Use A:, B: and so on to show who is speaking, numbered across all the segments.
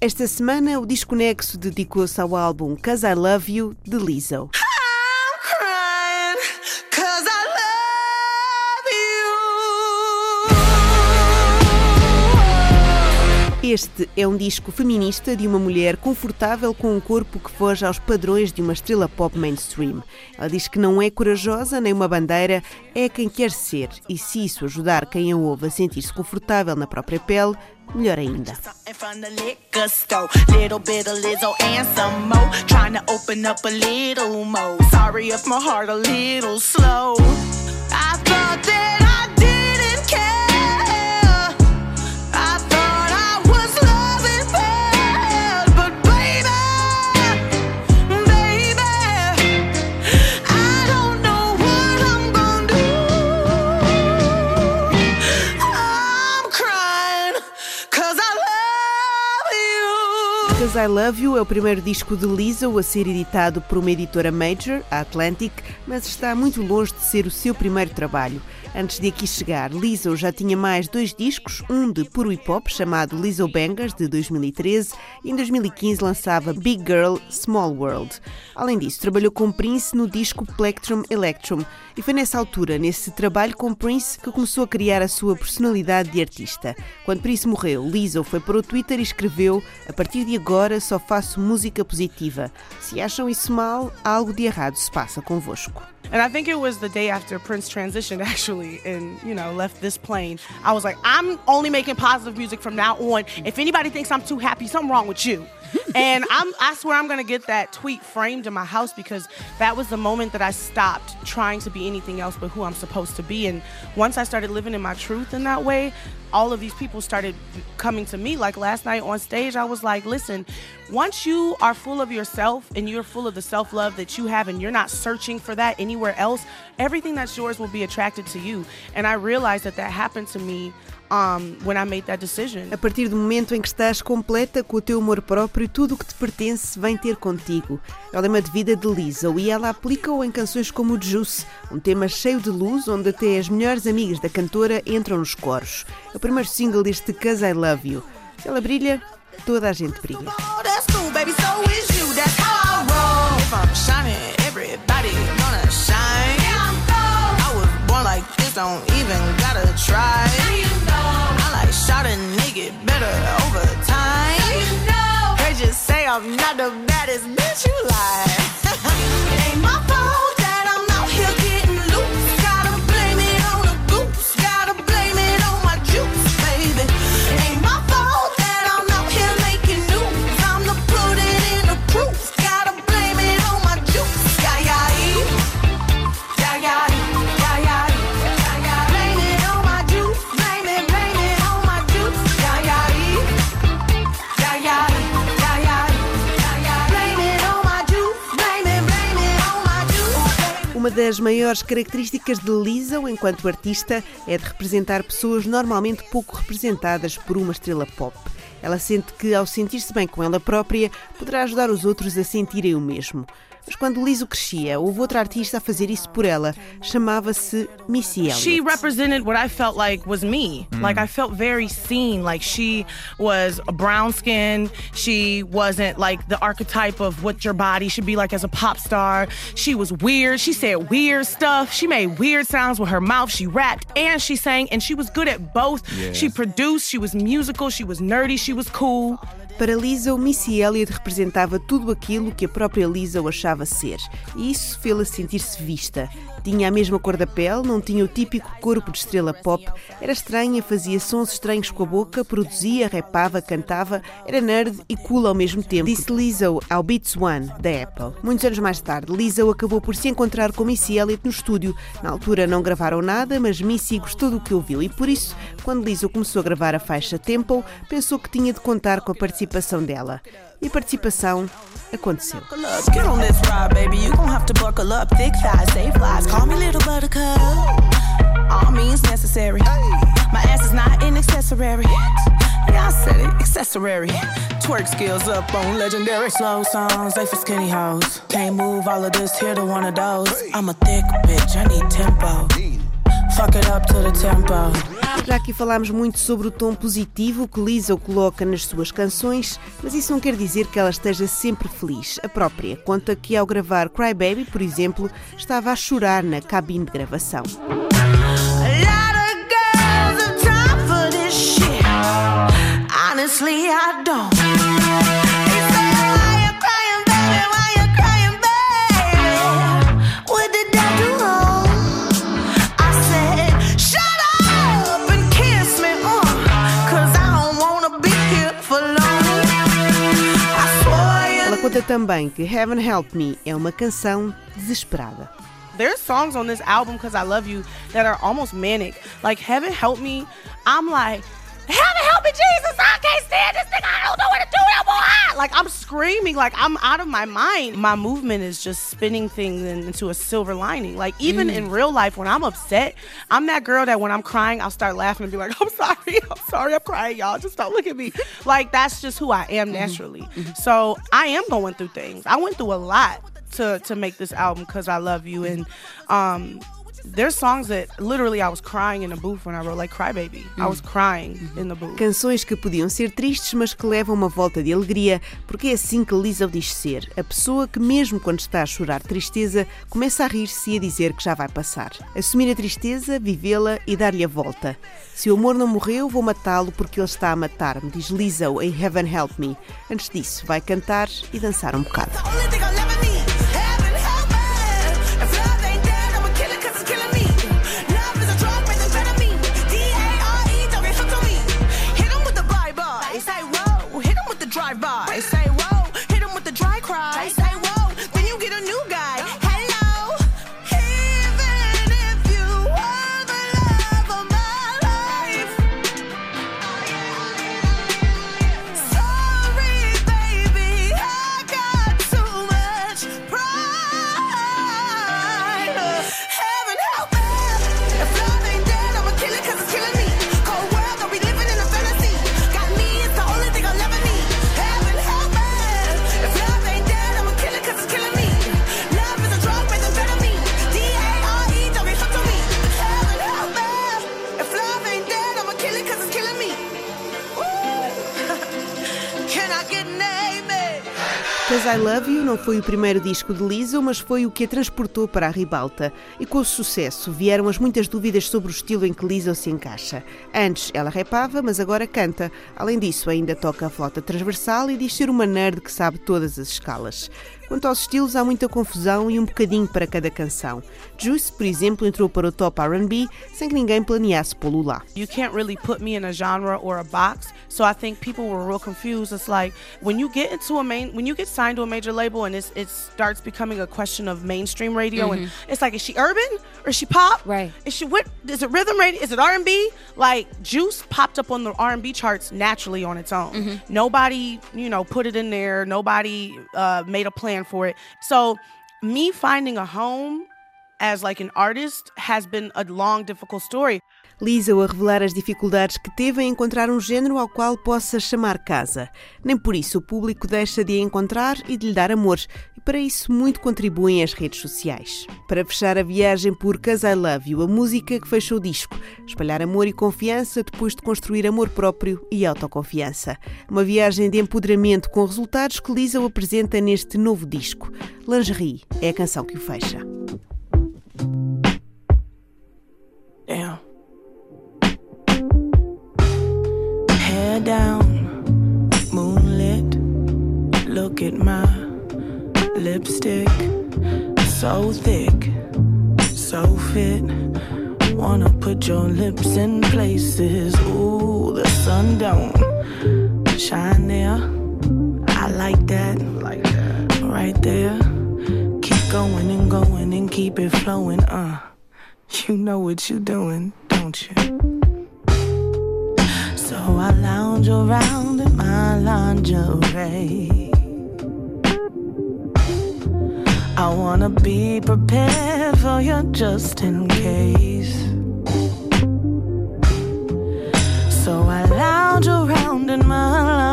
A: Esta semana, o Disco Nexo dedicou-se ao álbum Cause I Love You, de Lizzo. Este é um disco feminista de uma mulher confortável com um corpo que foge aos padrões de uma estrela pop mainstream. Ela diz que não é corajosa nem uma bandeira, é quem quer ser. E se isso ajudar quem a ouve a sentir-se confortável na própria pele, melhor ainda. I Love You é o primeiro disco de Lizzo a ser editado por uma editora major, a Atlantic, mas está muito longe de ser o seu primeiro trabalho. Antes de aqui chegar, Lizzo já tinha mais dois discos, um de puro hip hop chamado Lizzo Bangers de 2013 e em 2015 lançava Big Girl Small World. Além disso, trabalhou com Prince no disco Plectrum Electrum e foi nessa altura, nesse trabalho com Prince, que começou a criar a sua personalidade de artista. Quando Prince morreu, Lizzo foi para o Twitter e escreveu: A partir de agora só faço música positiva. Se acham isso mal, algo de errado se passa convosco.
B: And I think it was the day after Prince transitioned, actually, and you know left this plane. I was like, I'm only making positive music from now on. If anybody thinks I'm too happy, something wrong with you. And I'm, I swear I'm gonna get that tweet framed in my house because that was the moment that I stopped trying to be anything else but who I'm supposed to be. And once I started living in my truth in that way, all of these people started coming to me. Like last night on stage, I was like, listen, once you are full of yourself and you're full of the self love that you have, and you're not searching for that anywhere else, everything that's yours will be attracted to you. And I realized that that happened to me um, when I made that decision.
A: A partir do momento em que estás completa com o teu amor próprio, tudo o que te pertence vem ter contigo. É o lema de vida de Lizzo e ela aplica-o em canções como Juice, um tema cheio de luz onde até as melhores amigas da cantora entram nos coros. É o primeiro single deste Cause I Love You. Se ela brilha, toda a gente brilha. don't even gotta try. a nigga better over time. They just say I'm not the baddest bitch you like. Uma das maiores características de Lizzo enquanto artista é de representar pessoas normalmente pouco representadas por uma estrela pop. Ela sente que, ao sentir-se bem com ela própria, poderá ajudar os outros a sentirem o mesmo. Mas quando Lizzo crescia, houve outra artista a fazer isso por ela. Chamava-se Missy Elliott.
B: She represented what I felt like was me. Mm. Like I felt very seen. Like she was brown skin. She wasn't like the archetype of what your body should be like as a pop star. She was weird. She said weird stuff. She made weird sounds with her mouth. She rapped and she sang and she was good at both. Yes. She produced, she was musical, she was nerdy, she was cool.
A: Para Lisa, o Missy Elliott representava tudo aquilo que a própria Lisa achava ser, e isso fê-la sentir-se vista. Tinha a mesma cor da pele, não tinha o típico corpo de estrela pop, era estranha, fazia sons estranhos com a boca, produzia, rapava, cantava, era nerd e cool ao mesmo tempo. Disse Lizzo ao Beats One, da Apple. Muitos anos mais tarde, Lizzo acabou por se encontrar com Missy Elliott no estúdio. Na altura não gravaram nada, mas Missy gostou do que ouviu e por isso, quando Lizzo começou a gravar a faixa Temple, pensou que tinha de contar com a participação dela. E participação aconteceu. Yeah, I said it, accessory. Twerk skills up on legendary slow songs, they for skinny hoes. Can't move all of this here to one of those. I'm a thick bitch, I need tempo. Fuck it up to the tempo. Já aqui falámos muito sobre o tom positivo que Lisa coloca nas suas canções, mas isso não quer dizer que ela esteja sempre feliz. A própria conta que ao gravar Cry Baby, por exemplo, estava a chorar na cabine de gravação. Conta também que Heaven Help Me é uma canção desesperada.
B: There's songs on this album because I love you that are almost manic. Like Heaven Help Me, I'm like Heaven help me, Jesus! I can't stand this thing. I don't know what to do no more. Like I'm screaming, like I'm out of my mind. My movement is just spinning things into a silver lining. Like even mm. in real life, when I'm upset, I'm that girl that when I'm crying, I'll start laughing and be like, "I'm sorry, I'm sorry, I'm crying, y'all. Just don't look at me." Like that's just who I am mm-hmm. naturally. Mm-hmm. So I am going through things. I went through a lot to to make this album because I love you and um there's songs that literally I was crying in the booth when I wrote like Cry Baby. I was crying in the booth.
A: Canções que podiam ser tristes, mas que levam uma volta de alegria, porque é assim que Lisa diz ser. A pessoa que mesmo quando está a chorar tristeza, começa a rir-se e a dizer que já vai passar. Assumir a tristeza, vivê-la e dar-lhe a volta. Se o amor não morreu, vou matá-lo porque ele está a matar-me, diz Lizzo em Heaven Help Me. Antes disso, vai cantar e dançar um bocado. Cause I Love You não foi o primeiro disco de Lizzo, mas foi o que a transportou para a ribalta. E com o sucesso vieram as muitas dúvidas sobre o estilo em que Lizzo se encaixa. Antes ela repava, mas agora canta. Além disso, ainda toca a flauta transversal e diz ser uma nerd que sabe todas as escalas. Quanto aos estilos, há muita confusão e um bocadinho para cada canção. Juice, por exemplo, entrou para o top R&B sem que ninguém planeasse pô-lo lá.
B: You can't really put me in a genre or a box, so I think people were real confused. It's like when you get into a main, when you get signed to a major label and it starts becoming a question of mainstream radio, mm -hmm. and it's like, is she urban or is she pop?
A: Right.
B: Is she what? Is it rhythm radio? Is it R&B? Like Juice popped up on the R&B charts naturally on its own. Mm -hmm. Nobody, you know, put it in there. Nobody uh, made a plan plan for it. So, me finding a home as like an artist has been a long difficult story.
A: Lisa a revelar as dificuldades que teve em encontrar um género ao qual possa chamar casa. Nem por isso o público deixa de a encontrar e de lhe dar amor, para isso muito contribuem as redes sociais. Para fechar a viagem por Cause I Love You, a música que fecha o disco, espalhar amor e confiança depois de construir amor próprio e autoconfiança. Uma viagem de empoderamento com resultados que Lisa apresenta neste novo disco. Lingerie é a canção que o fecha. So thick, so fit. Wanna put your lips in places. Ooh, the sun don't shine there. I like that, like that, right there. Keep going and going and keep it flowing. Uh, you know what you're doing, don't you? So I lounge around in my lingerie. I wanna be prepared for you just in case. So I lounge around in my lingerie.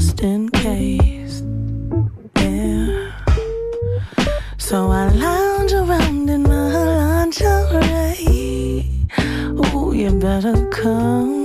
A: Just in case. Yeah. So I lounge around in my lingerie. Ooh, you better come